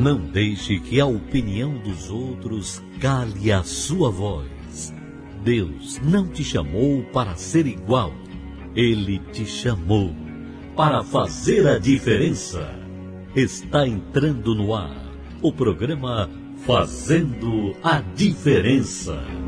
Não deixe que a opinião dos outros cale a sua voz. Deus não te chamou para ser igual. Ele te chamou para fazer a diferença. Está entrando no ar o programa Fazendo a Diferença.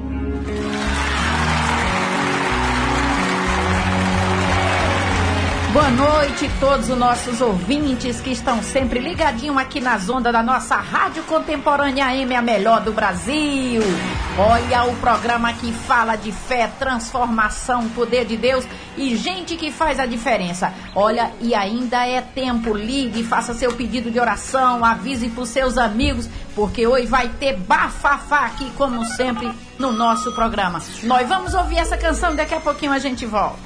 Boa noite a todos os nossos ouvintes que estão sempre ligadinhos aqui nas ondas da nossa Rádio Contemporânea AM, a melhor do Brasil. Olha o programa que fala de fé, transformação, poder de Deus e gente que faz a diferença. Olha, e ainda é tempo, ligue, faça seu pedido de oração, avise para os seus amigos, porque hoje vai ter bafafá aqui, como sempre, no nosso programa. Nós vamos ouvir essa canção e daqui a pouquinho a gente volta.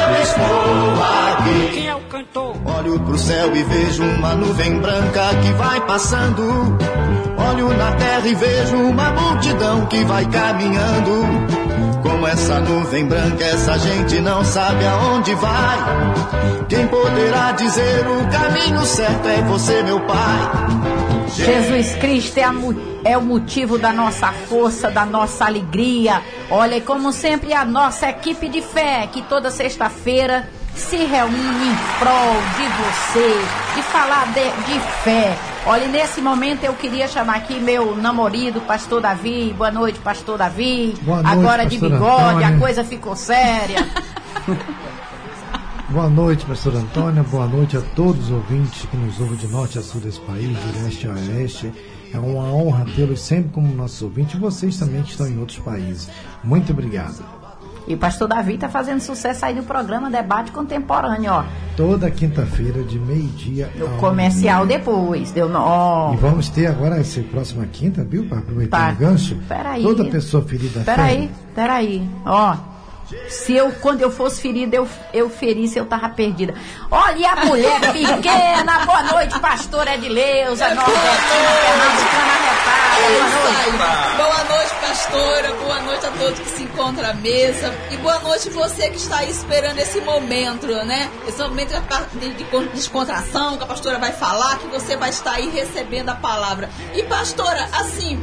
o cantor? Olho pro céu e vejo uma nuvem branca que vai passando. Olho na terra e vejo uma multidão que vai caminhando. Com essa nuvem branca, essa gente não sabe aonde vai. Quem poderá dizer o caminho certo é você, meu Pai. Jesus Cristo é, a é o motivo da nossa força, da nossa alegria. Olha, e como sempre, a nossa equipe de fé, que toda sexta-feira se reúne em prol de você, de falar de, de fé. Olha, e nesse momento eu queria chamar aqui meu namorado, pastor Davi. Boa noite, pastor Davi. Boa noite, Agora de bigode, a Antônio. coisa ficou séria. Boa noite, pastor Antônio. Boa noite a todos os ouvintes que nos ouvem de norte a sul desse país, de leste a oeste. É uma honra tê-los sempre como nossos ouvintes e vocês também que estão em outros países. Muito obrigado. E o pastor Davi tá fazendo sucesso aí no programa Debate Contemporâneo, ó. Toda quinta-feira, de meio-dia No comercial depois. Deu no... ó. E vamos ter agora essa próxima quinta, viu? Para aproveitar Tá. o gancho. Peraí. Toda pessoa ferida Peraí, peraí. Ó. Se eu, quando eu fosse ferida, eu, eu ferisse, eu tava perdida. Olha a mulher pequena. Boa noite, pastor Edileuza, Norbertina, Pernambucana Retada. É Boa isso noite. Pastora. Boa noite a todos que se encontram à mesa. E boa noite você que está aí esperando esse momento, né? Esse momento de, de con- descontração, que a pastora vai falar, que você vai estar aí recebendo a palavra. E pastora, assim,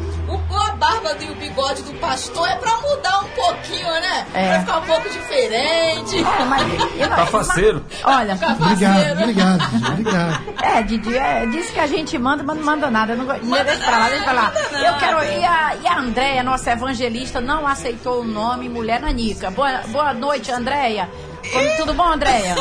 a barba e o bigode do pastor é pra mudar um pouquinho, né? É. Pra ficar um pouco diferente. Olha, mas- eu- Cafaceiro. Olha, Obrigado, obrigado, obrigado. É, Didi, é, disse que a gente manda, mas não manda nada. Eu Não, não, deixa pra lá, deixa pra lá. Manda Eu quero. E a, e a Andréia, nossa evangelista, não aceitou o nome Mulher Nanica. Boa, boa noite, Andréia. Como- Tudo bom, Andréia?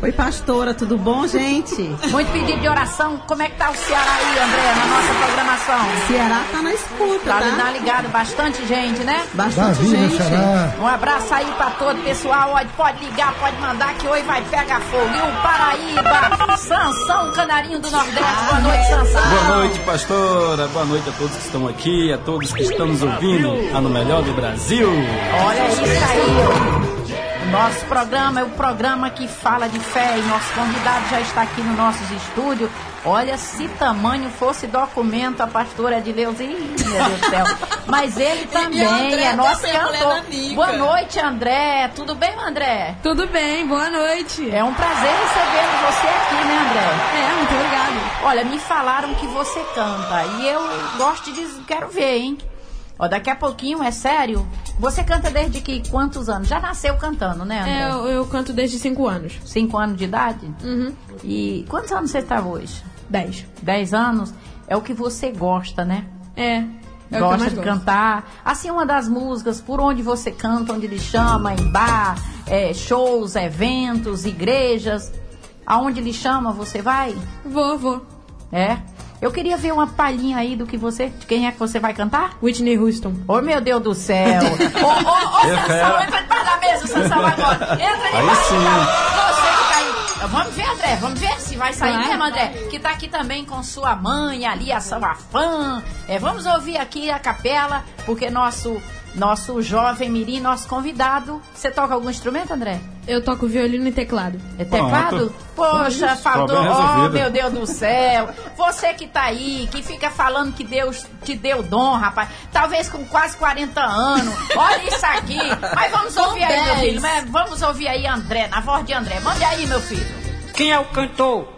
Oi, pastora, tudo bom, gente? Muito pedido de oração. Como é que tá o Ceará aí, Andréia, na nossa programação? Ceará tá na escuta, Tá, tá? tá ligado? Bastante gente, né? Bastante Davi, gente. xará. Um abraço aí pra todo o pessoal. Ó, Pode ligar, pode mandar que hoje vai pegar fogo. E o Paraíba, Sansão, Canarinho do Nordeste. Boa noite, Sansão. Boa noite, pastora. Boa noite a todos que estão aqui, a todos que estão nos ouvindo, a no melhor do Brasil. Olha isso aí. O nosso programa é o programa que fala de fé e nosso convidado já está aqui no nossos estúdios. Olha, se tamanho fosse documento, a pastora Edileuza, ih, meu Deus do céu. Mas ele também André é nosso é cantor. Boa noite, André. Tudo bem, André? Tudo bem, boa noite. É um prazer recebendo você aqui, né, André? É, muito obrigada. Olha, me falaram que você canta e eu gosto de quero ver, hein? Ó, daqui a pouquinho, é sério? Você canta desde que quantos anos? Já nasceu cantando, né, André? É, eu, eu canto desde 5 anos. Cinco anos de idade? Uhum. E quantos anos você está hoje? 10. Dez anos? É o que você gosta, né? É. É gosta de gosto. cantar. Assim, uma das músicas, por onde você canta, onde ele chama, em bar, é, shows, eventos, igrejas. Aonde ele chama, você vai? Vou, vou. É? Eu queria ver uma palhinha aí do que você. De quem é que você vai cantar? Whitney Houston. Ô meu Deus do céu! Ô, ô, ô, Sansão, entra debaixo da mesa, Sansão, agora! Entra Aí debaixo da Você que tá aí. Vamos ver, André, vamos ver se vai sair Vai. mesmo, André. Que tá aqui também com sua mãe ali, a Salafã. É, vamos ouvir aqui a capela, porque nosso nosso jovem mirim, nosso convidado. Você toca algum instrumento, André? Eu toco violino e teclado. É teclado? Poxa, Isso, faltou. Oh, meu Deus do céu. Você que tá aí, que fica falando que Deus te deu dom, rapaz. Talvez com quase 40 anos. Olha isso aqui. Mas vamos Com ouvir aí, meu 10. filho. Mas Vamos ouvir aí André, na voz de André. Mande aí, meu filho. Quem é o cantor?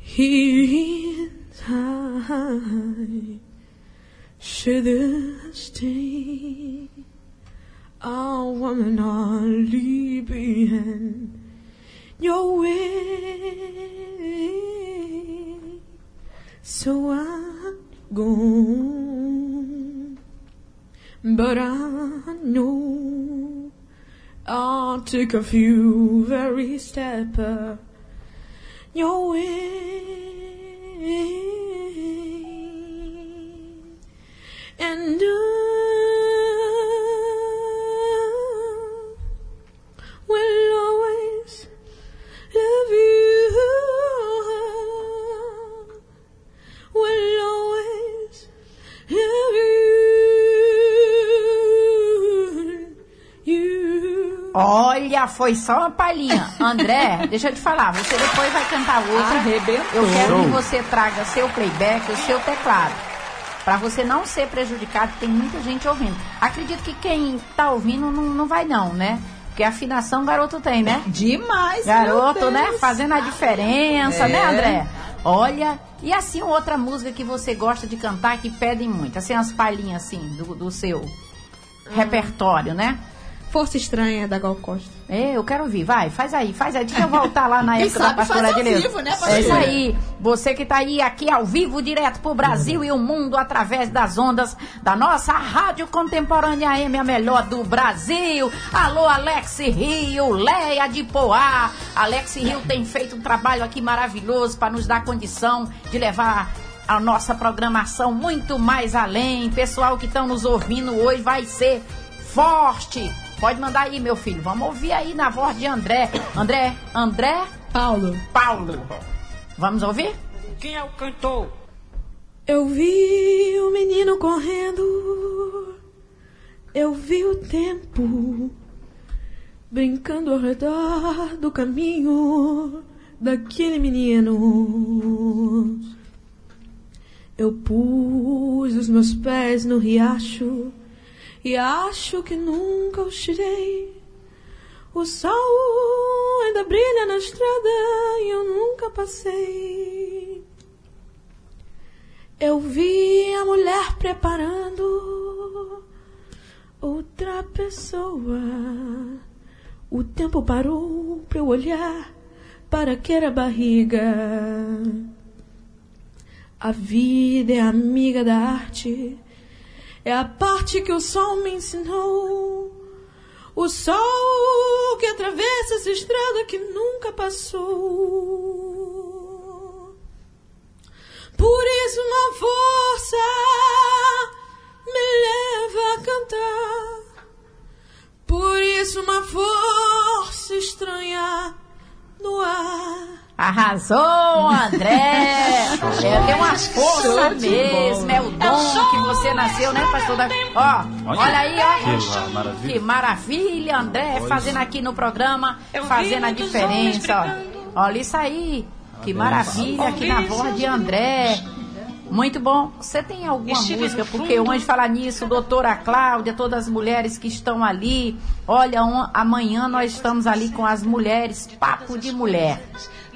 He is high, celestine. A woman only behind your way. So I'm gone, but I know I'll take a few very steps your way, and I will always love you. Will always love you. You. Olha, foi só uma palhinha. André, deixa eu te falar, você depois vai cantar outra. Arrebentou. Eu quero que você traga seu playback, o seu teclado. Pra você não ser prejudicado, tem muita gente ouvindo. Acredito que quem tá ouvindo não, não vai não, né? Porque afinação garoto tem, né? Demais, Garoto, meu né? Fazendo a diferença, É. né, André? Olha, e assim outra música que você gosta de cantar que pedem muito, assim as palhinhas assim do, do seu repertório, né? Força Estranha da Gal Costa. É, eu quero ouvir, vai, faz aí, faz aí. Deixa eu voltar lá na época da sabe pastora faz ao Adileu. vivo, né, É isso aí. Você que tá aí aqui ao vivo, direto pro Brasil e o mundo através das ondas da nossa Rádio Contemporânea AM, a melhor do Brasil. Alô, Alex Rio, Leia de Poá. Alex Rio tem feito um trabalho aqui maravilhoso para nos dar condição de levar a nossa programação muito mais além. Pessoal que estão nos ouvindo hoje vai ser forte. Pode mandar aí, meu filho. Vamos ouvir aí na voz de André. André, André Paulo. Paulo. Vamos ouvir? Quem é o cantor? Eu vi o menino correndo, eu vi o tempo brincando ao redor do caminho daquele menino. Eu pus os meus pés no riacho e acho que nunca os tirei. O sol ainda brilha na estrada e eu nunca passei. Eu vi a mulher preparando outra pessoa. O tempo parou para eu olhar para aquela barriga. A vida é amiga da arte, é a parte que o sol me ensinou. O sol que atravessa essa estrada que nunca passou. Por isso uma força me leva a cantar. Por isso uma força estranha no ar. Arrasou, André! É, tem uma força mesmo, é o dom que você nasceu, né, pastor? Da... Ó, Olha. olha aí, ó. Que maravilha. Que maravilha, André, fazendo aqui no programa, fazendo a diferença, ó. Olha isso aí, que maravilha aqui na voz de André. Muito bom. Você tem alguma música? Porque hoje falar nisso, doutora Cláudia, todas as mulheres que estão ali. Olha, on- amanhã nós estamos ali com as mulheres, papo de mulher.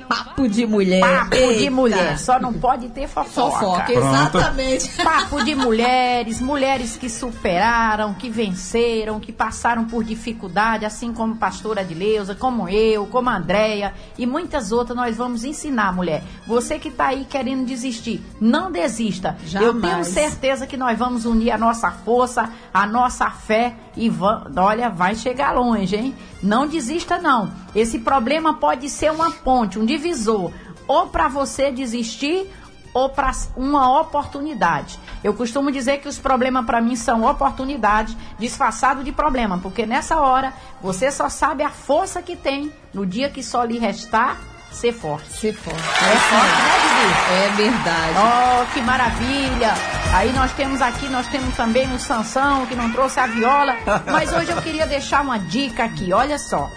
Papo de mulher. Papo de Eita. mulher. Só não pode ter fofoca. Fofoca, exatamente. Papo de mulheres, mulheres que superaram, que venceram, que passaram por dificuldade, assim como pastora Adileuza, como eu, como a Andréia e muitas outras nós vamos ensinar, mulher. Você que está aí querendo desistir, não desista. Eu tenho Jamais. certeza que nós vamos unir a nossa força, a nossa fé e olha, vai chegar longe, hein? Não desista não. Esse problema pode ser uma ponte, um divisor, ou para você desistir ou para uma oportunidade. Eu costumo dizer que os problemas para mim são oportunidades disfarçado de problema, porque nessa hora você só sabe a força que tem no dia que só lhe restar ser forte. Ser forte. É forte, né, Didi? É verdade. Oh, que maravilha! Aí nós temos aqui, nós temos também o Sansão, que não trouxe a viola. Mas hoje eu queria deixar uma dica aqui, olha só.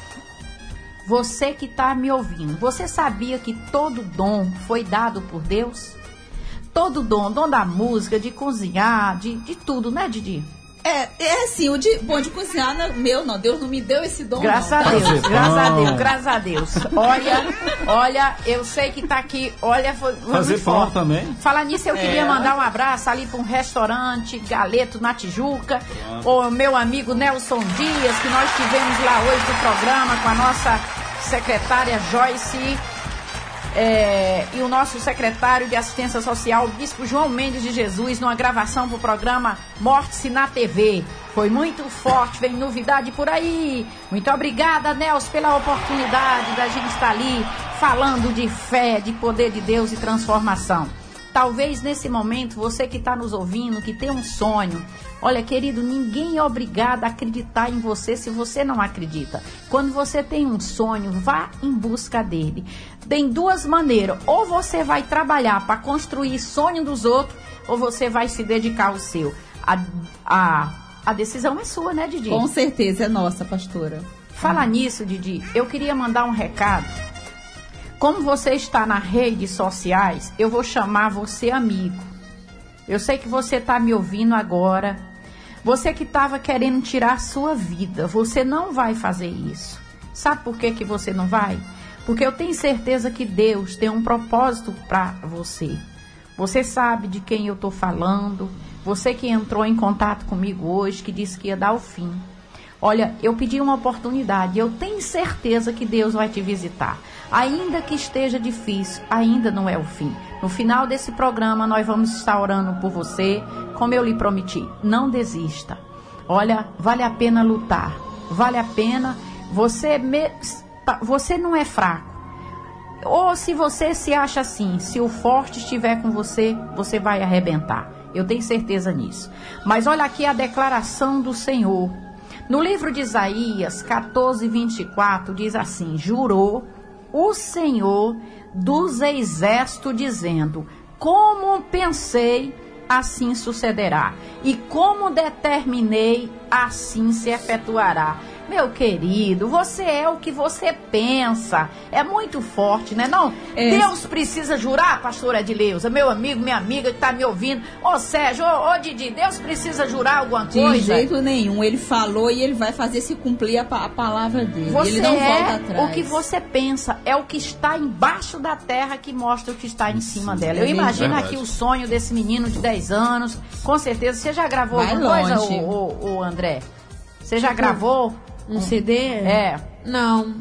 Você que está me ouvindo, você sabia que todo dom foi dado por Deus? Todo dom, dom da música, de cozinhar, de, de tudo, né, Didi? É, é assim, o de, bom de cozinhar, não- meu não, Deus não me deu esse dom. Graças não, a tá? Deus, Fazer graças a pão. Deus, graças a Deus. Olha, olha, eu sei que tá aqui, olha, foi, Fazer pão também. Falar nisso, eu queria É. mandar um abraço ali para um restaurante, Galeto na Tijuca, o meu amigo Nelson Dias, que nós tivemos lá hoje no programa com a nossa secretária Joyce é, e o nosso secretário de Assistência Social, Bispo João Mendes de Jesus, numa gravação para o programa Morte-se na TV. Foi muito forte, vem novidade por aí. Muito obrigada, Nelson, pela oportunidade da gente estar ali falando de fé, de poder de Deus e transformação. Talvez nesse momento, você que está nos ouvindo, que tem um sonho, olha, querido, ninguém é obrigado a acreditar em você se você não acredita. Quando você tem um sonho, vá em busca dele. Tem duas maneiras: ou você vai trabalhar para construir sonho dos outros, ou você vai se dedicar ao seu. A, a, a decisão é sua, né, Didi? Com certeza é nossa, pastora. Falar nisso, Didi, eu queria mandar um recado. Como você está nas redes sociais, eu vou chamar você amigo. Eu sei que você está me ouvindo agora. Você que estava querendo tirar a sua vida, você não vai fazer isso. Sabe por que, que você não vai? Porque eu tenho certeza que Deus tem um propósito para você. Você sabe de quem eu estou falando. Você que entrou em contato comigo hoje, que disse que ia dar o fim. Olha, eu pedi uma oportunidade. Eu tenho certeza que Deus vai te visitar. Ainda que esteja difícil, ainda não é o fim. No final desse programa, nós vamos estar orando por você, como eu lhe prometi. Não desista. Olha, vale a pena lutar. Vale a pena. Você, me- você não é fraco. Ou se você se acha assim, se o forte estiver com você, você vai arrebentar. Eu tenho certeza nisso. Mas olha aqui a declaração do Senhor. No livro de Isaías 14, 24, diz assim: Jurou o Senhor dos exércitos, dizendo: Como pensei, assim sucederá. E como determinei, assim se efetuará. Meu querido, você é o que você pensa. É muito forte, né? Não? É. Deus precisa jurar, pastora Edileuza, meu amigo, minha amiga que tá me ouvindo. Ô Sérgio, ô, ô Didi, Deus precisa jurar alguma De coisa? jeito nenhum. Ele falou e ele vai fazer se cumprir a, a palavra dele. Você ele não volta é atrás. o que você pensa, é o que está embaixo da terra que mostra o que está em cima dela. Eu é imagino verdade. aqui o sonho desse menino de 10 anos. Com certeza, você já gravou Vai alguma coisa, longe. o, o, o André? Você já gravou? Um CD? É. Não.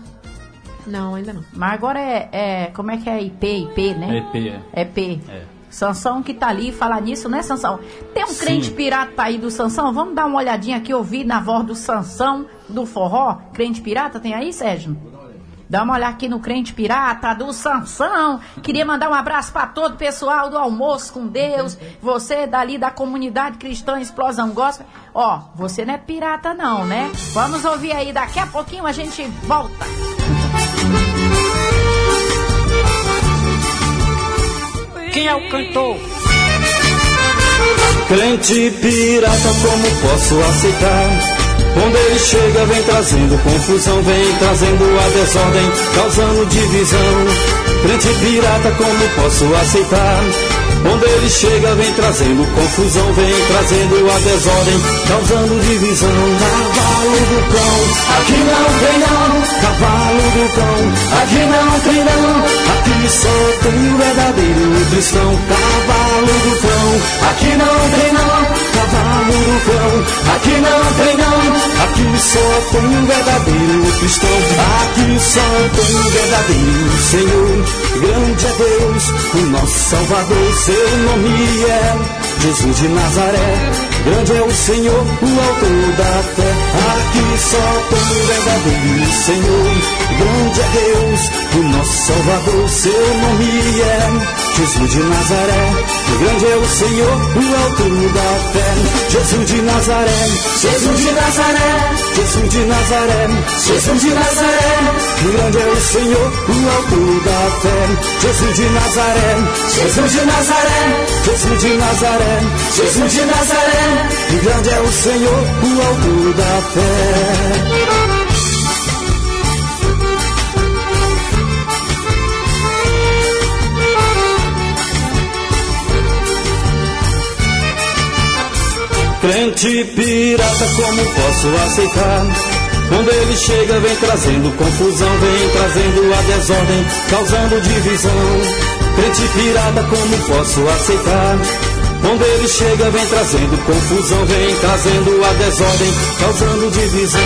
Não, ainda não. Mas agora é, é- Como é que é IP? IP, né? EP, é. É P. É. Sansão que tá ali, falar nisso, né, Sansão? Tem um Sim. crente pirata aí do Sansão? Vamos dar uma olhadinha aqui, ouvir na voz do Sansão, do forró. Crente pirata, tem aí, Sérgio? Dá uma olhada aqui no crente pirata do Sansão. Queria mandar um abraço para todo o pessoal do Almoço com Deus. Você dali da comunidade cristã Explosão Gospel. Ó, você não é pirata não, né? Vamos ouvir aí, daqui a pouquinho a gente volta. Quem é o cantor? Crente pirata, como posso aceitar? Onde ele chega, vem trazendo confusão, vem trazendo a desordem, causando divisão. Crente pirata, como posso aceitar? Onde ele chega, vem trazendo confusão, vem trazendo a desordem, causando divisão. Cavalo do cão, aqui não tem não. Cavalo do cão, aqui não tem não. Aqui só tem o verdadeiro cristão. Cavalo do cão, aqui não tem não. Cavalo cão, aqui não tem não. Aqui só tem o verdadeiro cristão. Aqui só tem o verdadeiro Senhor. Grande é Deus, o nosso Salvador. Seu nome é Jesus de Nazaré. Grande é o Senhor, o autor da fé. Aqui só tem o verdadeiro Senhor. Grande é Deus, o nosso Salvador, seu nome é Jesus de Nazaré, grande é o Senhor, o alto da fé. Jesus de Nazaré, Jesus de Nazaré, Jesus de Nazaré, Jesus de Nazaré, grande é o Senhor, o alto da fé. Jesus de Nazaré, Jesus de Nazaré, Jesus de Nazaré, Jesus de Nazaré, grande é o Senhor, o alto da fé. Crente pirata, como posso aceitar? Quando ele chega, vem trazendo confusão, vem trazendo a desordem, causando divisão. Crente pirata, como posso aceitar? Quando ele chega, vem trazendo confusão, vem trazendo a desordem, causando divisão.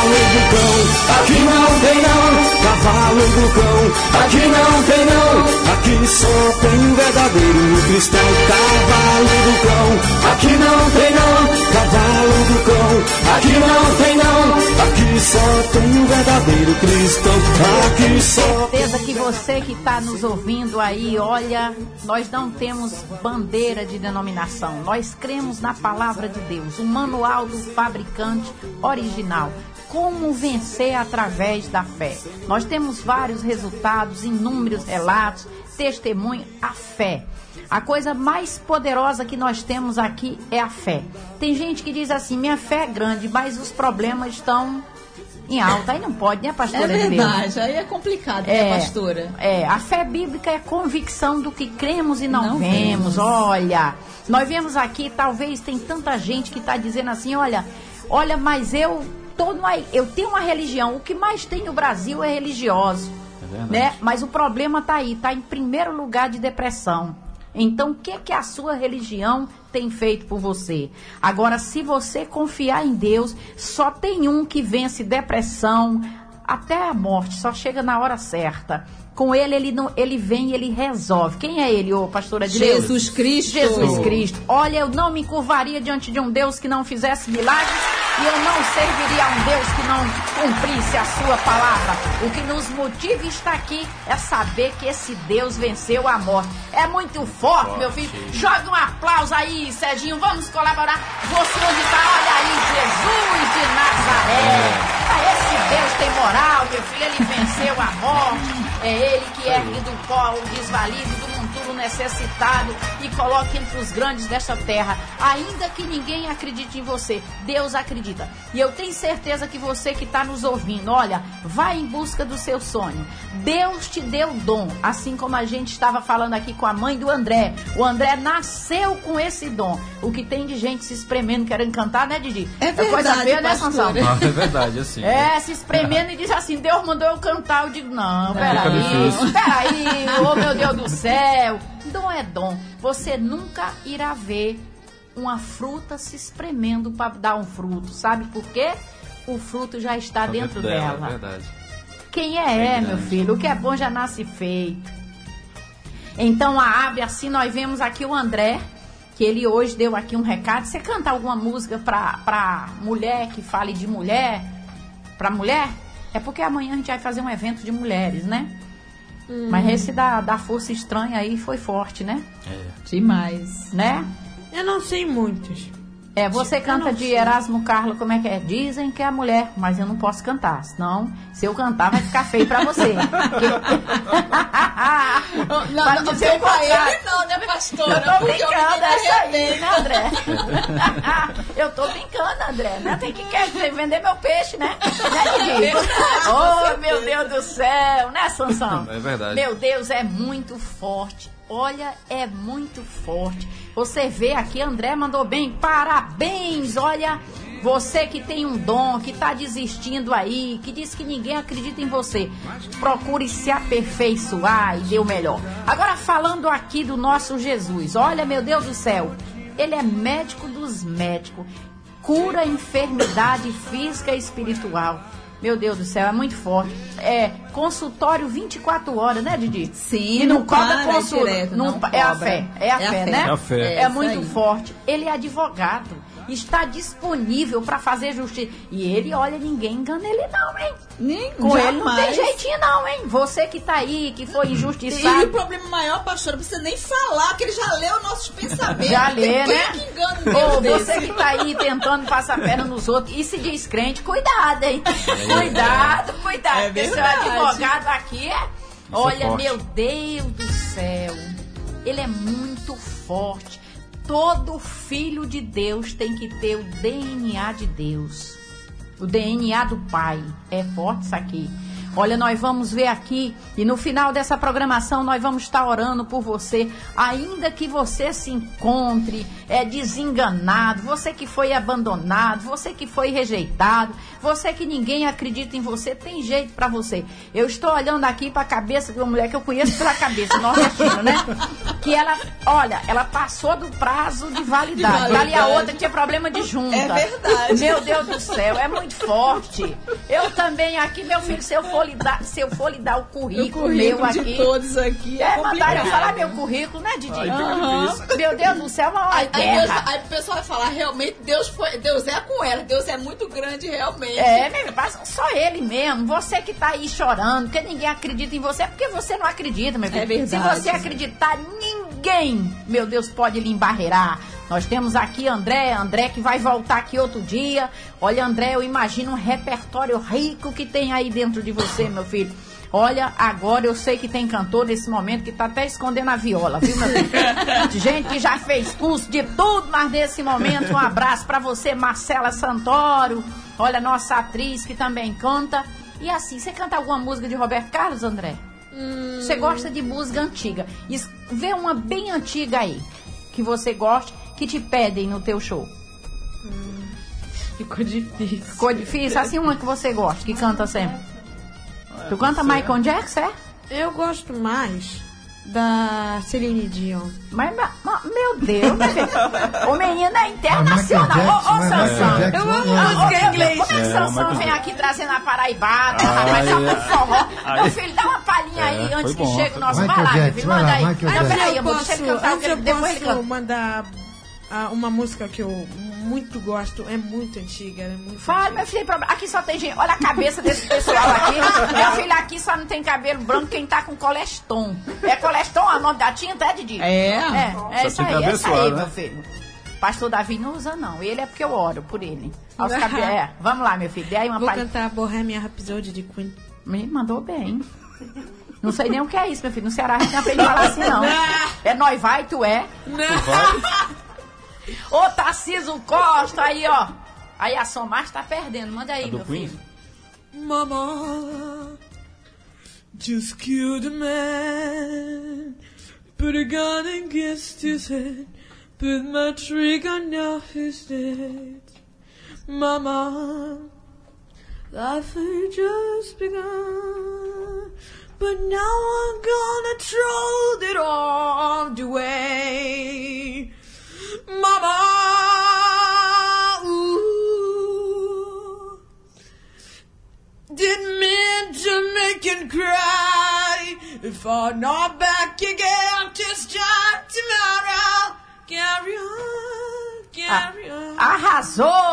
Cavalo do cão, aqui não tem não. Cavalo do cão, aqui não tem não. Aqui só tem um verdadeiro cristão. Cavalo do cão, aqui não tem não. Cavalo do cão, aqui não tem não. Aqui só tem um verdadeiro cristão. Aqui só. Certeza que você que está nos ouvindo aí, olha, nós não temos bandeira de denominação. Nós cremos na palavra de Deus, o manual do fabricante original. Como vencer através da fé? Nós temos vários resultados, inúmeros relatos, testemunho, a fé. A coisa mais poderosa que nós temos aqui é a fé. Tem gente que diz assim: minha fé é grande, mas os problemas estão em alta. Aí não pode, né, pastora? É verdade, aí é complicado, né, pastora? É, a fé bíblica é convicção do que cremos e não, Não vemos. vemos. Olha, nós vemos aqui, talvez tem tanta gente que está dizendo assim, olha, olha, mas eu tô numa, eu tenho uma religião. O que mais tem no Brasil é religioso, verdade. né? Mas o problema tá aí, tá em primeiro lugar de depressão. Então, o que que a sua religião tem feito por você? Agora, se você confiar em Deus, só tem um que vence depressão, até a morte, só chega na hora certa. Com ele, ele, não, ele vem e ele resolve. Quem é ele, ô pastora de Deus? Jesus Cristo. Jesus Cristo. Olha, eu não me curvaria diante de um Deus que não fizesse milagres e eu não serviria a um Deus que não cumprisse a sua palavra. O que nos motiva a estar aqui é saber que esse Deus venceu a morte. É muito forte, meu filho. Joga um aplauso aí, Serginho. Vamos colaborar. Você onde está? Olha aí, Jesus de Nazaré. Ah, Esse Deus tem moral, meu filho. Ele venceu a morte. É ele que ergue do pó o desvalido do monturo necessitado e coloca entre os grandes desta terra. Ainda que ninguém acredite em você, Deus acredita. E eu tenho certeza que você que está nos ouvindo, olha, vai em busca do seu sonho. Deus te deu dom, assim como a gente estava falando aqui com a mãe do André. O André nasceu com esse dom. O que tem de gente se espremendo, querendo cantar, né, Didi? É coisa verdade, feia, né, pastora. Sansão? Ah, é verdade, assim. É, se espremendo e diz assim, Deus mandou eu cantar. Eu digo, não, peraí, difícil. peraí, oh meu Deus do céu. Dom é dom. Você nunca irá ver uma fruta se espremendo para dar um fruto. Sabe por quê? O fruto já está Tá dentro, É dela. verdade. Quem é, é, meu filho? O que é bom já nasce feito. Então, a abre assim, nós vemos aqui o André, que ele hoje deu aqui um recado. Você canta alguma música pra, pra mulher que fale de mulher? Pra mulher? É porque amanhã a gente vai fazer um evento de mulheres, né? Mas esse da, da força estranha aí foi forte, né? É. Demais. Né? Eu não sei muitos. É, você canta de Erasmo Carlos, como é que é? Dizem que é mulher, mas eu não posso cantar, senão, se eu cantar, vai ficar feio pra você. Não, não, não, o pra ele não, né, pastora? Eu tô brincando, é isso aí, né, André? eu tô brincando, André, né? Tem que quer vender meu peixe, né? né oh, meu Deus do céu, né, Sansão? É verdade. Meu Deus, é muito forte. Olha, é muito forte. Você vê aqui, André mandou bem. Parabéns! Olha, você que tem um dom, que está desistindo aí, que diz que ninguém acredita em você. Procure se aperfeiçoar e dê o melhor. Agora, falando aqui do nosso Jesus. Olha, meu Deus do céu. Ele é médico dos médicos. Cura enfermidade física e espiritual. Meu Deus do céu, é muito forte. É consultório 24 horas, né, Didi? Sim, E não, não cobra para consulta. direto, não não é a fé, é a É a fé, fé. né? É a fé. É, É muito aí. forte. Ele é advogado, está disponível para fazer justiça. E ele, olha, ninguém engana ele não, hein? Nem Com ele não tem jeitinho não, hein? Você que tá aí, que foi E o injustiçado. problema maior, não precisa nem falar, que ele já leu nossos pensamentos. Já lê, né? que engana um Deus você que tá aí tentando passar a perna nos outros e se diz crente, cuidado, hein? Cuidado, cuidado. É seu verdade. Advogado aqui é. Olha, forte. meu Deus do céu. Ele é muito forte. Todo filho de Deus tem que ter o DNA de Deus. O DNA do Pai. É forte isso aqui. Olha, nós vamos ver aqui e no final dessa programação nós vamos estar orando por você, ainda que você se encontre é desenganado, você que foi abandonado, você que foi rejeitado, você que ninguém acredita em você, tem jeito pra você. Eu estou olhando aqui pra cabeça de uma mulher que eu conheço pela cabeça, nordestina, né? Que ela, olha, ela passou do prazo de validade. De Ali a outra tinha problema de junta. É verdade. Meu Deus do céu, é muito forte. Eu também aqui, meu filho, se eu for lhe dar, se eu for lhe dar o O currículo, currículo meu de aqui. todos aqui é, É, mandaram falar meu currículo, né, Didi? Ai, difícil. Meu Deus do céu, uma Aí, aí, Deus, aí o pessoal vai falar, realmente, Deus, foi, Deus é com ela, Deus é muito grande, realmente. É, meu, mas só ele mesmo. Você que tá aí chorando, porque ninguém acredita em você, é porque você não acredita, meu filho. É verdade. Se você acreditar, ninguém, meu Deus, pode lhe embarreirar. Nós temos aqui André, André que vai voltar aqui outro dia. Olha, André, eu imagino um repertório rico que tem aí dentro de você, meu filho. Olha, agora eu sei que tem cantor nesse momento que tá até escondendo a viola, viu, meu filho? Gente que já fez curso de tudo, mas nesse momento um abraço pra você, Marcela Santoro. Olha, nossa atriz que também canta. E assim, você canta alguma música de Roberto Carlos, André? Você gosta de música antiga. Vê uma bem antiga aí, que você gosta, que te pedem no teu show. Ficou difícil. Ficou difícil? Assim uma que você gosta, que canta sempre. Tu canta Michael Jackson, é? Eu gosto mais da Celine Dion. Mas, ma- ma- meu Deus? O menino é internacional. Ô, mas Sansão. Jackson, Eu amo música em inglês. Como é que É, Sansão vem aqui trazendo a paraibada? Ah, rapaz, só é. forró. Meu filho, dá uma palhinha aí É, antes que bom. chegue o nosso Michael vai lá, meu Jackson, filho. vai Manda aí. Peraí, eu vou posso, deixar ele cantar, depois ele canta. mandar ah, uma música que eu muito gosto, é muito antiga, é muito Fala, antiga. meu filho, aqui só tem gente. Olha a cabeça desse pessoal aqui. meu filho, aqui só não tem cabelo branco quem tá com colestom. É colestom o nome da tinta, é, Didi? É. É, é Só isso aí, é isso aí, abençoada, meu né? filho. Pastor Davi não usa, não. Ele é porque eu oro por ele. Aos cabe- É, vamos lá, meu filho. Dê aí uma Vou palhinha. cantar Bohemian Rhapsody de Queen. Me mandou bem. Não sei nem o que é isso, meu filho. No Ceará a gente não aprende a falar assim, não. É nós vai, tu é. Ô, Tarciso Costa, aí, ó. Aí a Somar tá perdendo. Manda aí, A meu Queen? filho. Mama just killed a man, put a gun against his head, put my trigger now he's dead. Mama, life had just begun, but now I'm gonna throw it all away. Mama, ooh. Didn't mean to make you cry. If I'm not back again, just time tomorrow. Carry on, carry ah, on. Arrasou,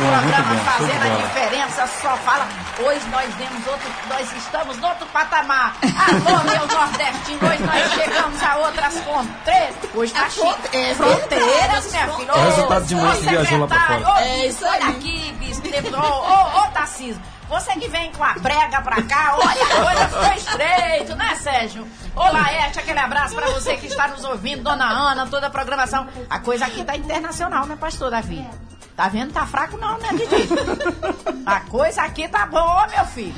programa bom, fazendo a diferença só fala. Hoje nós demos outro, nós estamos no outro patamar. Alô, meu nordestino, hoje nós chegamos a outras fronteiras. Hoje tá chique. é Fronteiras, minha filha. É o resultado de que viajou lá pra secretário, fora. Ô, É isso olha aqui, bicho. Ô, ô, Tarcísio. Você que vem com a brega pra cá, olha, a coisa ficou estreito, né, Sérgio? Ô, Laerte, aquele abraço pra você que está nos ouvindo, Dona Ana, toda a programação. A coisa aqui tá internacional, né, pastor Davi? Tá vendo? Tá fraco não, né, Didi? A coisa aqui tá boa, meu filho.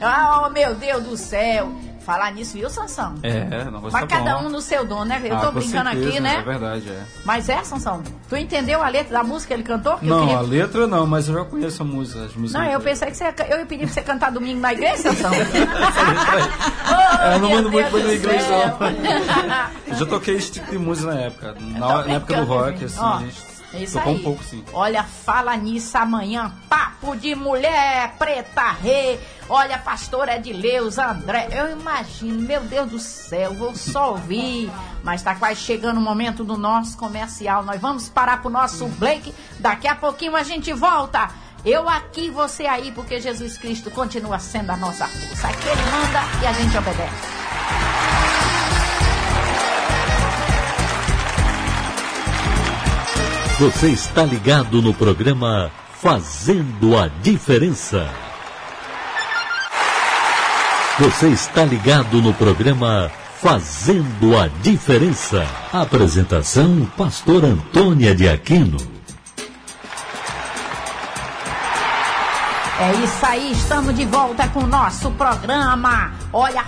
Ah, oh, meu Deus do céu. Falar nisso, viu, Sansão? É, não Mas ficar cada bom. um no seu dom, né? Eu Ah, tô brincando certeza, aqui, né? É verdade, é. Mas é, Sansão? Tu entendeu a letra da música que ele cantou? Que Não, queria- a letra não, mas eu já conheço a música, as músicas. Não, eu pensei que você ia, eu ia pedir pra você cantar domingo na igreja, Sansão. É, eu não mando muito na igreja, não. Eu já toquei esse tipo de música na época. Na, na tô época do rock, assim, Ó, gente É isso Tô com aí. um pouco, sim. Olha, fala nisso amanhã. Papo de mulher, preta rei. Olha, pastor Edileus, André. Eu imagino, meu Deus do céu, vou só ouvir. Mas tá quase chegando o momento do nosso comercial. Nós vamos parar pro nosso Blake. Daqui a pouquinho a gente volta. Eu aqui, você aí, porque Jesus Cristo continua sendo a nossa força. Aqui ele manda e a gente obedece. Você está ligado no programa Fazendo a Diferença. Você está ligado no programa Fazendo a Diferença. Apresentação: Pastor Antônia de Aquino. É isso aí, estamos de volta com o nosso programa. Olha,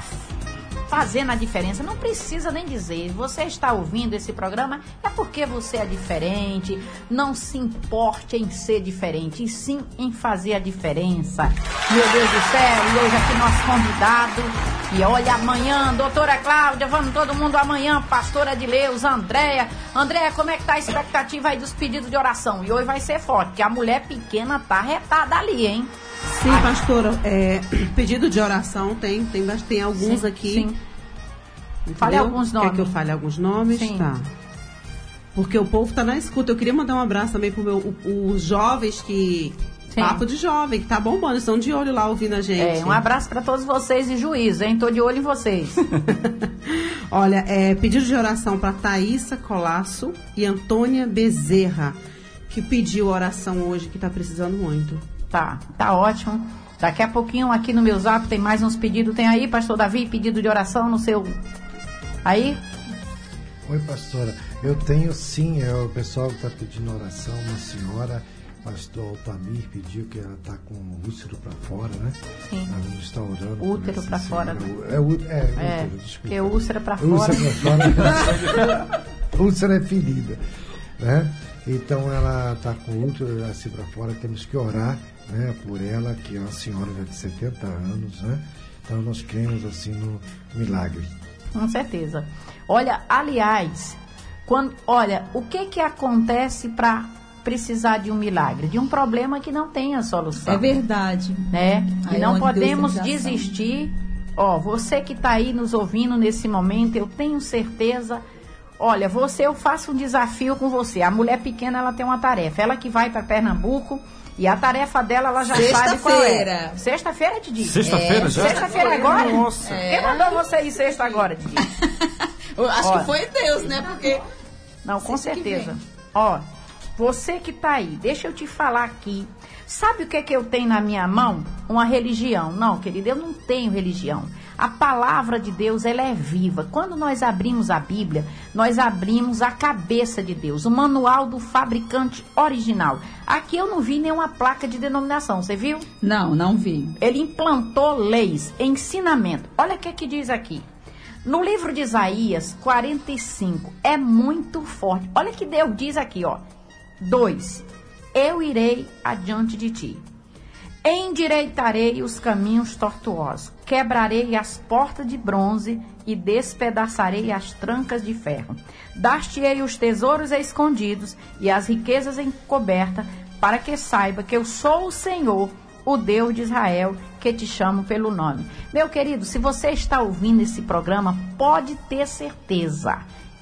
fazendo a diferença. Não precisa nem dizer. Você está ouvindo esse programa é porque você é diferente. Não se importe em ser diferente, e sim em fazer a diferença. Meu Deus do céu, e hoje aqui nosso convidado. E olha, amanhã, doutora Cláudia, vamos todo mundo amanhã, pastora de Leus, Andréia. Andréia, como é que tá a expectativa aí dos pedidos de oração? E hoje vai ser forte, porque a mulher pequena tá retada ali, hein? Sim, pastora, é, pedido de oração tem, tem, tem alguns Sim, aqui. sim. Entendeu? Fale alguns Quer nomes. que eu fale alguns nomes? Sim. Tá. Porque o povo tá na escuta. Eu queria mandar um abraço também pro meu, os jovens que. Sim. Papo de jovem, que tá bombando, estão de olho lá ouvindo a gente. É, um abraço para todos vocês e juízo, hein? Tô de olho em vocês. Olha, é, pedido de oração para Thaísa Colasso e Antônia Bezerra, que pediu oração hoje, que tá precisando muito. Tá, tá ótimo. Daqui a pouquinho aqui no meu zap tem mais uns pedidos. Tem aí, pastor Davi, pedido de oração no seu. Aí? Oi, pastora. Eu tenho sim, é o pessoal que está pedindo oração, uma senhora, pastor Altamir pediu que ela está com o útero para fora, né? Sim. Nós vamos estar orando. Útero senhora. fora. É, ú- é, É, útero, desculpa. porque úlcera pra Úlcera fora. pra fora. úlcera é ferida, né? Então ela está com o útero assim para fora, temos que orar né, por ela, que é uma senhora já de 70 anos, né? Então nós cremos assim no milagre. Com certeza. Olha, aliás, quando, olha, o que que acontece para precisar de um milagre? De um problema que não tem a solução. É verdade. né? Aí e não onde Deus podemos desistir. Ó, você que está aí nos ouvindo nesse momento, eu tenho certeza. Olha, você, eu faço um desafio com você. A mulher pequena, ela tem uma tarefa. Ela que vai para Pernambuco e a tarefa dela, ela já sabe qual é. Sexta-feira. Sexta-feira, Didi? Sexta-feira É, já? Sexta-feira agora? Nossa. Quem mandou você ir sexta agora, Didi? Eu acho Ó. que foi Deus, né? Porque Não, com Sexta certeza. Ó, você que tá aí, deixa eu te falar aqui. Sabe o que é que eu tenho na minha mão? Uma religião. Não, querido, eu não tenho religião. A palavra de Deus, ela é viva. Quando nós abrimos a Bíblia, nós abrimos a cabeça de Deus, o manual do fabricante original. Aqui eu não vi nenhuma placa de denominação, você viu? Não, não vi. Ele implantou leis, ensinamento. Olha o que, que diz aqui. No livro de Isaías 45, é muito forte. Olha que Deus diz aqui, ó. 2. Eu irei adiante de ti. Endireitarei os caminhos tortuosos, quebrarei as portas de bronze e despedaçarei as trancas de ferro. Dar-te-ei os tesouros escondidos e as riquezas encobertas, para que saiba que eu sou o Senhor, o Deus de Israel, que te chamo pelo nome. Meu querido, se você está ouvindo esse programa, pode ter certeza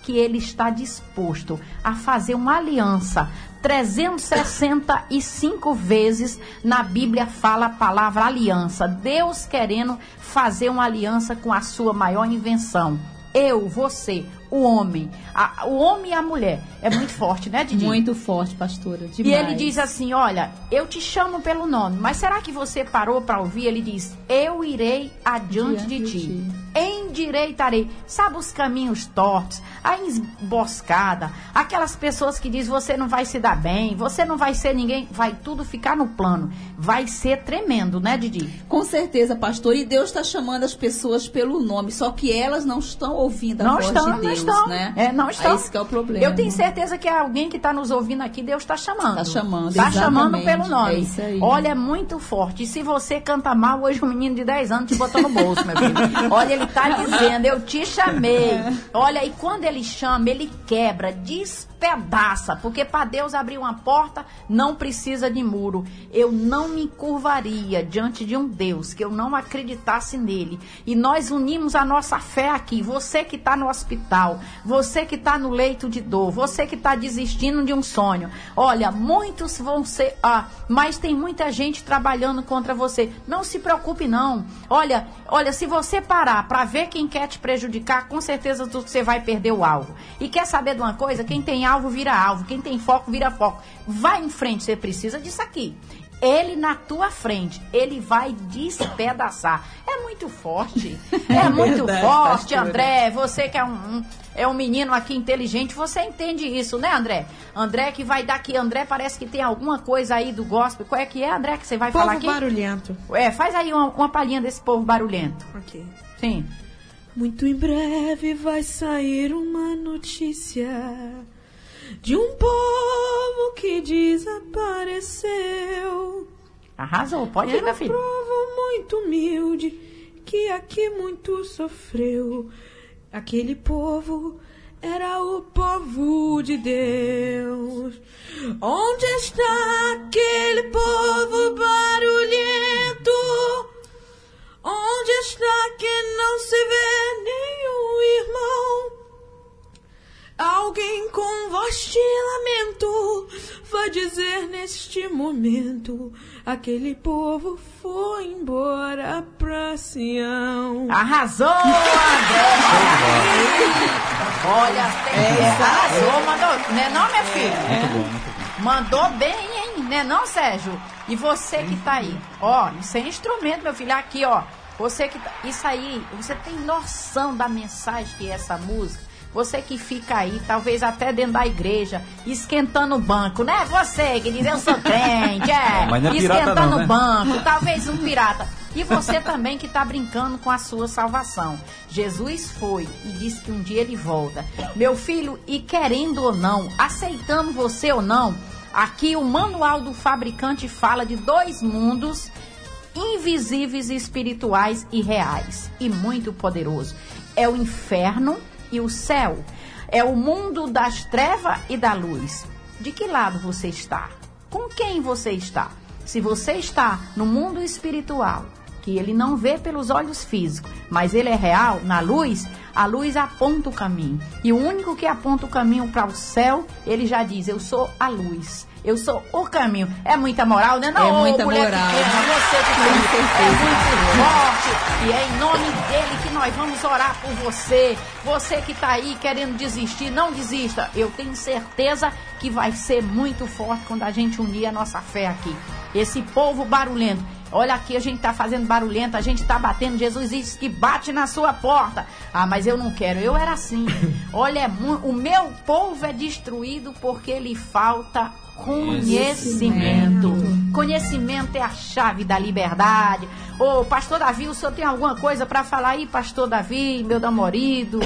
que ele está disposto a fazer uma aliança. 365 vezes na Bíblia fala a palavra aliança. Deus querendo fazer uma aliança com a sua maior invenção. Eu, você, o homem. A- o homem e a mulher. É muito forte, né, Didi? Muito forte, pastora. E Demais. ele diz assim: Olha, eu te chamo pelo nome, mas será que você parou para ouvir? Ele diz: Eu irei adiante de Diante de ti. ti. Endireitarei. Sabe os caminhos tortos, a emboscada, aquelas pessoas que dizem: Você não vai se dar bem, você não vai ser ninguém. Vai tudo ficar no plano. Vai ser tremendo, né, Didi? Com certeza, pastor. E Deus está chamando as pessoas pelo nome, só que elas não estão ouvindo a Não voz estão, de Deus, estão. né? É, não estão. Aí Esse que é o problema. Eu tenho certeza que é alguém que está nos ouvindo aqui, Deus está chamando. Tá chamando, Está chamando pelo nome. É isso aí. Olha, é muito forte. E se você canta mal, hoje um menino de 10 anos te botou no bolso, meu filho. Olha, ele está dizendo, eu te chamei. Olha, e quando ele chama, ele quebra, despedaça, porque para Deus abrir uma porta não precisa de muro. Eu não me curvaria diante de um Deus que eu não acreditasse nele. E nós unimos a nossa fé aqui. Você que está no hospital, você que está no leito de dor, você que está desistindo de um sonho. Olha, muitos vão ser, ah, mas tem muita gente trabalhando contra você. Não se preocupe não. Olha, olha, se você parar para ver quem quer te prejudicar, com certeza você vai perder o alvo. E quer saber de uma coisa? Quem tem alvo vira alvo, quem tem foco vira foco. Vai em frente, você precisa disso aqui. Ele na tua frente, ele vai despedaçar. É muito forte. É muito verdade, forte, pastora. André. Você que é um, um- é um menino aqui inteligente, você entende isso, né, André? André que vai dar aqui. André parece que tem alguma coisa aí do gospel. Qual é que é, André, que você vai falar Povo aqui? barulhento. É, faz aí uma, uma palhinha desse povo barulhento. Ok. Sim. Muito em breve vai sair uma notícia de um povo que desapareceu. Arrasou. Pode ir, meu filho. povo muito humilde que aqui muito sofreu. Aquele povo era o povo de Deus. Onde está aquele povo barulhento? Onde está que não se vê nenhum irmão? Alguém com voz de lamento vai dizer neste momento: aquele povo foi embora pra Sião. Arrasou, André! Olha, tem, é, arrasou, mandou. Né não, minha filha? Muito bom, muito bom. Mandou bem, hein? Né não, Sérgio? E você que tá aí, ó, isso é instrumento, meu filho, aqui, ó. Você que tá, isso aí, você tem noção da mensagem que é essa música? Você que fica aí, talvez até dentro da igreja, esquentando o banco, né? Você que diz, eu sou crente, é. Não é esquentando o né? banco, talvez um pirata. E você também que está brincando com a sua salvação. Jesus foi e disse que um dia ele volta. Meu filho, e querendo ou não, aceitando você ou não, aqui o manual do fabricante fala de dois mundos invisíveis, espirituais e reais. E muito poderoso. É o inferno e o céu. É o mundo das trevas e da luz. De que lado você está? Com quem você está? Se você está no mundo espiritual, que ele não vê pelos olhos físicos, mas ele é real, na luz, a luz aponta o caminho. E o único que aponta o caminho para o céu, ele já diz: Eu sou a luz. Eu sou o caminho. É muita moral, né? Não, É muita mulher moral. pequena, você que tem, é muito forte. E é em nome dele que nós vamos orar por você. Você que está aí querendo desistir, não desista. Eu tenho certeza que vai ser muito forte quando a gente unir a nossa fé aqui. Esse povo barulhento. Olha aqui, a gente tá fazendo barulhento, a gente tá batendo. Jesus disse que bate na sua porta. Ah, mas eu não quero. Eu era assim. Olha, é o meu povo é destruído porque lhe falta conhecimento. Conhecimento é a chave da liberdade. Ô, pastor Davi, o senhor tem alguma coisa para falar aí, pastor Davi, meu namorado?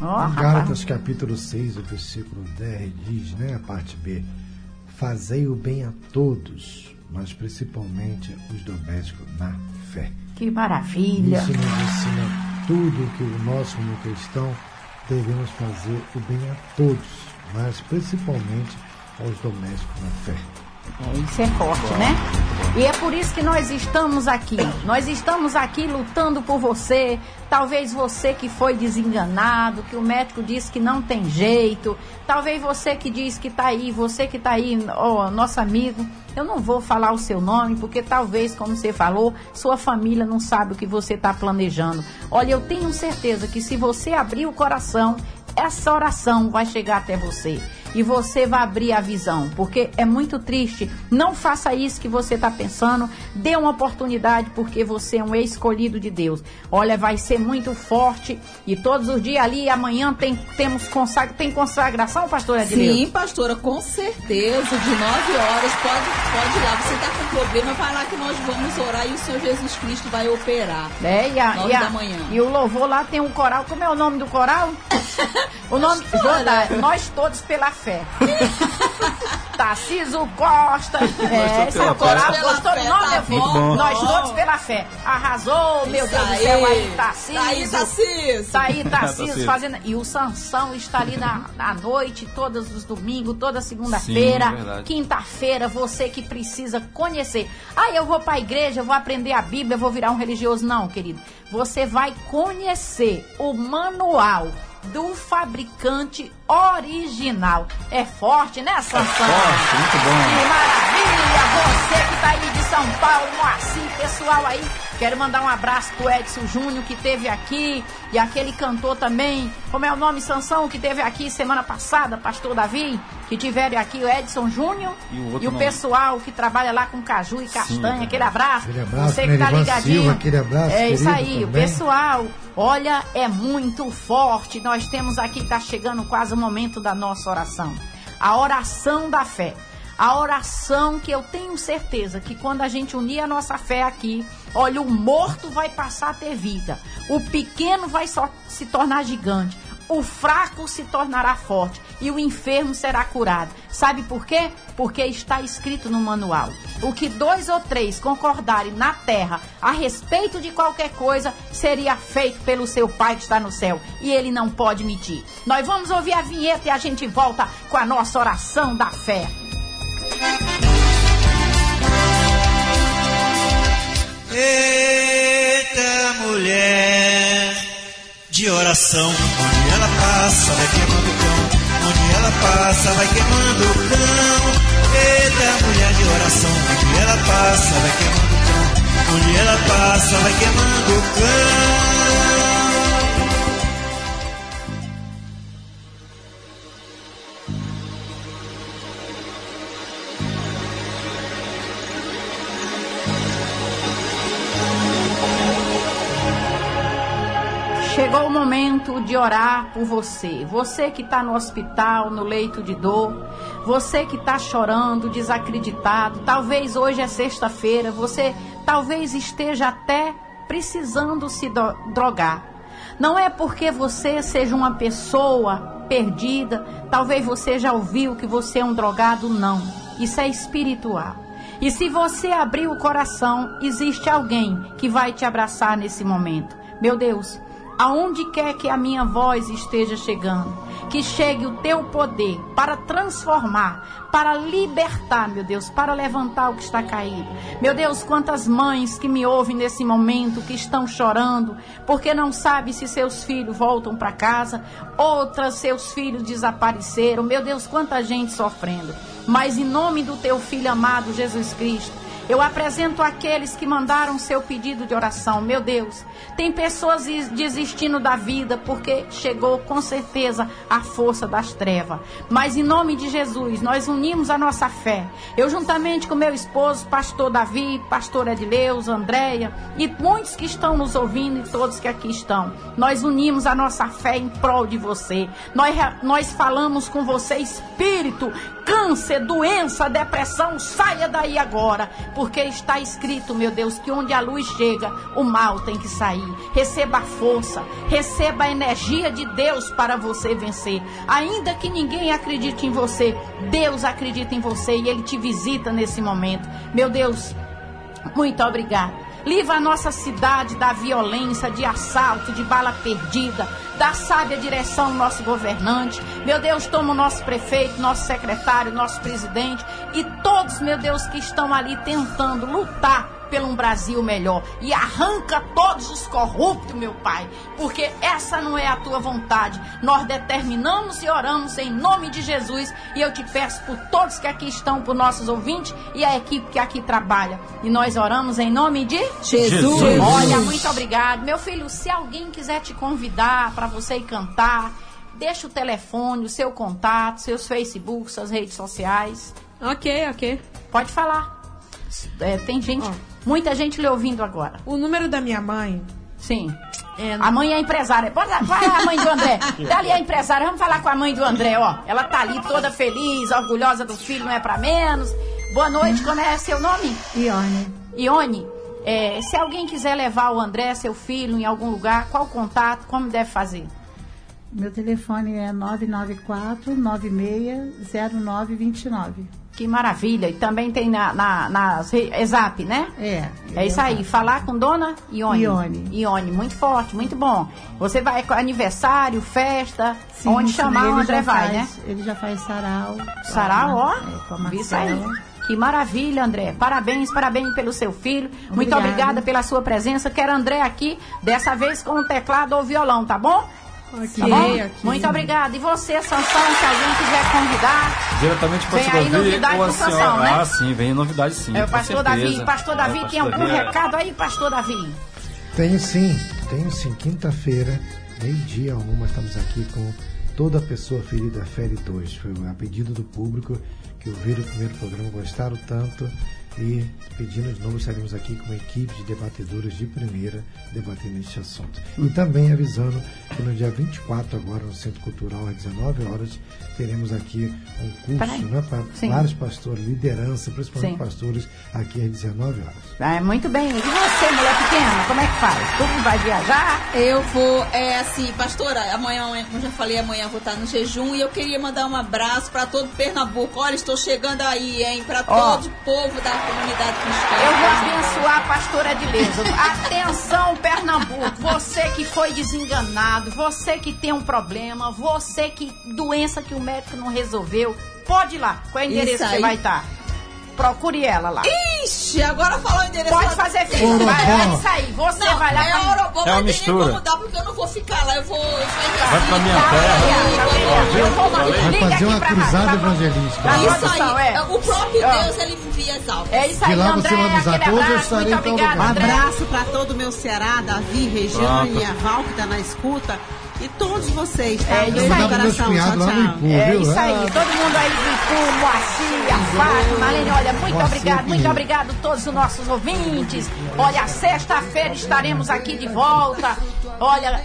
Rapaz. Gálatas capítulo 6, o versículo 10 diz, né, a parte B, fazei o bem a todos, mas principalmente os domésticos na fé. Que maravilha. Isso nos ensina tudo que o nós como cristão devemos fazer o bem a todos, mas principalmente aos domésticos na fé. É, isso é forte, né? E é por isso que nós estamos aqui. Nós estamos aqui lutando por você. Talvez você que foi desenganado, que o médico disse que não tem jeito. Talvez você que diz que tá aí, você que tá aí, ó, nosso amigo. Eu não vou falar o seu nome, porque talvez, como você falou, sua família não sabe o que você está planejando. Olha, eu tenho certeza que se você abrir o coração, essa oração vai chegar até você e você vai abrir a visão, porque é muito triste. Não faça isso que você está pensando. Dê uma oportunidade, porque você é um escolhido de Deus. Olha, vai ser muito forte e todos os dias ali, amanhã tem temos consagra, tem consagração, pastor Edileu? Sim, pastora, com certeza. De 9 horas, pode, pode ir lá. Você está com problema, vai lá que nós vamos orar e o Senhor Jesus Cristo vai operar. É, e, a, Nove e, a- da manhã. e o louvor lá tem um coral. Como é o nome do coral? O nome Jordá, nós todos pela fé. Tarciso Costa. É, esse é o coral. fé. Gostou do nome, tá filho? bom. Nós todos pela fé. Arrasou, meu Deus do céu, aí, Tarciso. Tá aí, Tarcísio. Tá aí, Tarcísio, Tarcísio. fazendo. E o Sansão está ali na, à noite, todos os domingos, toda segunda-feira, quinta-feira, você que precisa conhecer. Ah, eu vou pra igreja, eu vou aprender a Bíblia, eu vou virar um religioso. Não, querido. Você vai conhecer o manual do fabricante original. É forte, né, Sansão? Forte, muito bom. Que maravilha! Você que tá aí de São Paulo, Moacir, pessoal aí. Quero mandar um abraço pro Edson Júnior que teve aqui e aquele cantor também. Como é o nome, Sansão, que teve aqui semana passada, Pastor Davi, que tiveram aqui o Edson Júnior E o outro e o pessoal que trabalha lá com caju e castanha. verdade. aquele abraço. Aquele abraço, Você que tá ligadinho. Silva, aquele abraço, É isso aí, o também. pessoal. Olha, é muito forte. Nós temos aqui, tá chegando quase o momento da nossa oração. A oração da fé. A oração que eu tenho certeza que quando a gente unir a nossa fé aqui, olha, o morto vai passar a ter vida. O pequeno vai só se tornar gigante. O fraco se tornará forte e o enfermo será curado. Sabe por quê? Porque está escrito no manual. O que dois ou três concordarem na terra a respeito de qualquer coisa seria feito pelo seu Pai que está no céu. E ele não pode mentir. Nós vamos ouvir a vinheta e a gente volta com a nossa oração da fé. Eita mulher de oração, onde ela passa vai queimando o cão, onde ela passa vai queimando o cão. Eita mulher de oração, onde ela passa vai queimando o cão, onde ela passa vai queimando o cão. Momento de orar por você. Você que está no hospital, no leito de dor. Você que está chorando, desacreditado. Talvez hoje é sexta-feira. Você talvez esteja até precisando se drogar. Não é porque você seja uma pessoa perdida. Talvez você já ouviu que você é um drogado. Não. Isso é espiritual. E se você abrir o coração, existe alguém que vai te abraçar nesse momento. Meu Deus, aonde quer que a minha voz esteja chegando, que chegue o teu poder para transformar, para libertar, meu Deus, para levantar o que está caído. Meu Deus, quantas mães que me ouvem nesse momento, que estão chorando, porque não sabem se seus filhos voltam para casa, outras seus filhos desapareceram. Meu Deus, quanta gente sofrendo. Mas em nome do teu filho amado Jesus Cristo, eu apresento aqueles que mandaram seu pedido de oração. Meu Deus, tem pessoas is- desistindo da vida porque chegou com certeza a força das trevas. Mas em nome de Jesus, nós unimos a nossa fé. Eu, juntamente com meu esposo, pastor Davi, pastor Edileus, Andréia e muitos que estão nos ouvindo e todos que aqui estão, nós unimos a nossa fé em prol de você. Nós, nós falamos com você, espírito, câncer, doença, depressão, saia daí agora, porque está escrito, meu Deus, que onde a luz chega, o mal tem que sair. Receba a força, receba a energia de Deus para você vencer. Ainda que ninguém acredite em você, Deus acredita em você e ele te visita nesse momento. Meu Deus, muito obrigada. Livra a nossa cidade da violência, de assalto, de bala perdida. Dá sábia direção ao nosso governante. Meu Deus, toma o nosso prefeito, nosso secretário, nosso presidente e todos, meu Deus, que estão ali tentando lutar pelo um Brasil melhor. E arranca todos os corruptos, meu Pai, porque essa não é a tua vontade. Nós determinamos e oramos em nome de Jesus. E eu te peço por todos que aqui estão, por nossos ouvintes e a equipe que aqui trabalha. E nós oramos em nome de Jesus. Olha, muito obrigado. Meu filho, se alguém quiser te convidar para você ir cantar, deixa o telefone, o seu contato, seus Facebook, suas redes sociais. Ok, ok. Pode falar. É, tem gente, muita gente lhe ouvindo agora. O número da minha mãe Sim. é. A mãe é empresária. Pode vai lá, a mãe do André. Tá ali a empresária. Vamos falar com a mãe do André, ó. Ela tá ali toda feliz, orgulhosa do filho, não é pra menos. Boa noite, como é seu nome? Ione. Ione. é, se alguém quiser levar o André, seu filho, em algum lugar, qual o contato, como deve fazer? Meu telefone é 994-960929. Que maravilha. E também tem na, na, Exap, né? É. É isso aí. Falar com dona Ione. Ione. Ione, muito forte, muito bom. Você vai com aniversário, festa, Sim, onde chamar o André vai, faz- né? Ele já faz sarau. Sarau, ó. É, com a Isso aí. Que maravilha, André. Parabéns, parabéns pelo seu filho. Muito Obrigada. obrigada pela sua presença. Quero André aqui, dessa vez com o teclado ou violão, tá bom? Tá bom? Muito obrigada. E você, Sansão, se alguém quiser convidar, Diretamente para Vem aí novidade ou a do Sansão, né? Ah, sim, vem novidade sim. é o pastor certeza. Davi. Pastor Davi, É, tem algum Davi é- recado aí, pastor Davi? Tenho sim, tenho sim. Quinta-feira, meio-dia uma, estamos aqui com Toda Pessoa Ferida Fere 2. Foi a pedido do público que ouviram o primeiro programa, gostaram tanto e pedindo de novo, estaremos aqui com uma equipe de debatedores de primeira debatendo este assunto. E também avisando que no dia 24, agora no Centro Cultural, às 19 horas, teremos aqui um curso né, para Sim. vários pastores, liderança, principalmente Sim. pastores, aqui às 19 horas. É, muito bem. E você, mulher pequena, como é que faz? Tu vai viajar? Eu vou, é assim, pastora, amanhã, como eu já falei, amanhã eu vou estar no jejum e eu queria mandar um abraço para todo Pernambuco. Olha, estou chegando aí, hein, para todo o povo da comunidade cristã. Eu vou abençoar a pastora Edileza. Atenção, Pernambuco. Você que foi desenganado, você que tem um problema, você que doença que o médico não resolveu, pode ir lá. Qual é o endereço que você vai estar? Procure ela lá. Ixi, agora falou o endereço. Pode fazer filho. Vai, é isso aí. Você Não, vai lá é pra- Orobó, É uma mistura. como dar, porque eu não vou ficar lá, eu vou... Eu vou Vai pra minha terra. Eu vou mandar. Vai Liga fazer aqui uma pra cruzada rádio, pra- evangelística. pra Isso aí, é. o próprio. Deus, ele me envia as almas. É isso aí, De lá André. você vai avisar aquele todos, eu abraço. estarei Muito em tal obrigada, lugar. André. Abraço para todo o meu Ceará, Davi, Regiane, a Val que tá na escuta e todos vocês, tá? É isso aí. coração, tchau, tchau. Ipu, É viu? isso aí, Ah, todo mundo aí do Ipu, Moacir, a Fátima, Marlene, olha, muito Moacir obrigado, muito obrigado a todos os nossos ouvintes. Olha, sexta-feira estaremos aqui de volta. Olha,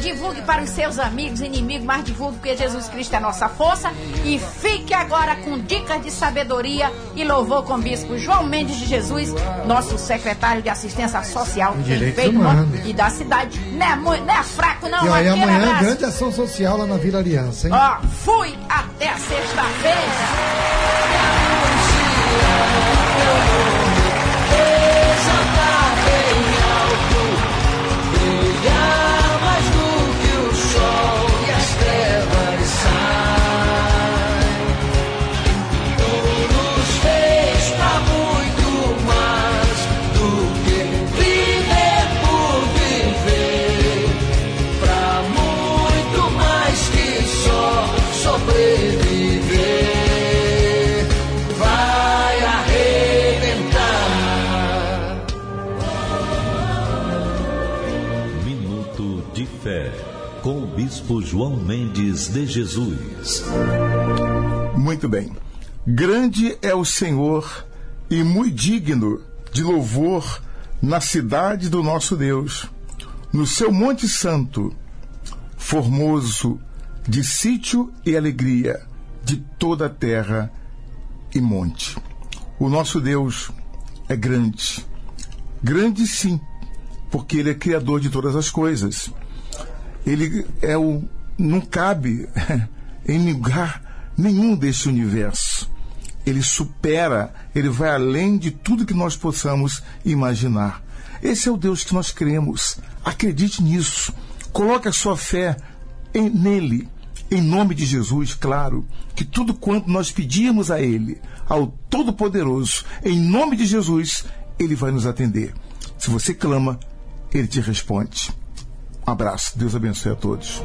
divulgue para os seus amigos, inimigos, mas divulgue porque Jesus Cristo é a nossa força. E fique agora com dicas de sabedoria e louvor com o Bispo João Mendes de Jesus, nosso secretário de assistência social humanos. e da cidade. Não é, não é fraco, não. E aí amanhã, abraço. grande ação social lá na Vila Aliança, hein? Ó, fui até sexta-feira. Bispo João Mendes de Jesus. Muito bem. Grande é o Senhor e muito digno de louvor na cidade do nosso Deus, no seu Monte Santo, formoso de sítio e alegria de toda a terra e monte. O nosso Deus é grande. Grande sim, porque ele é criador de todas as coisas. Ele é o não cabe em lugar nenhum deste universo. Ele supera, ele vai além de tudo que nós possamos imaginar. Esse é o Deus que nós cremos. Acredite nisso. Coloque a sua fé em- nele. Em nome de Jesus, claro, que tudo quanto nós pedimos a Ele, ao Todo-Poderoso, em nome de Jesus, Ele vai nos atender. Se você clama, Ele te responde. Abraço. Deus abençoe a todos.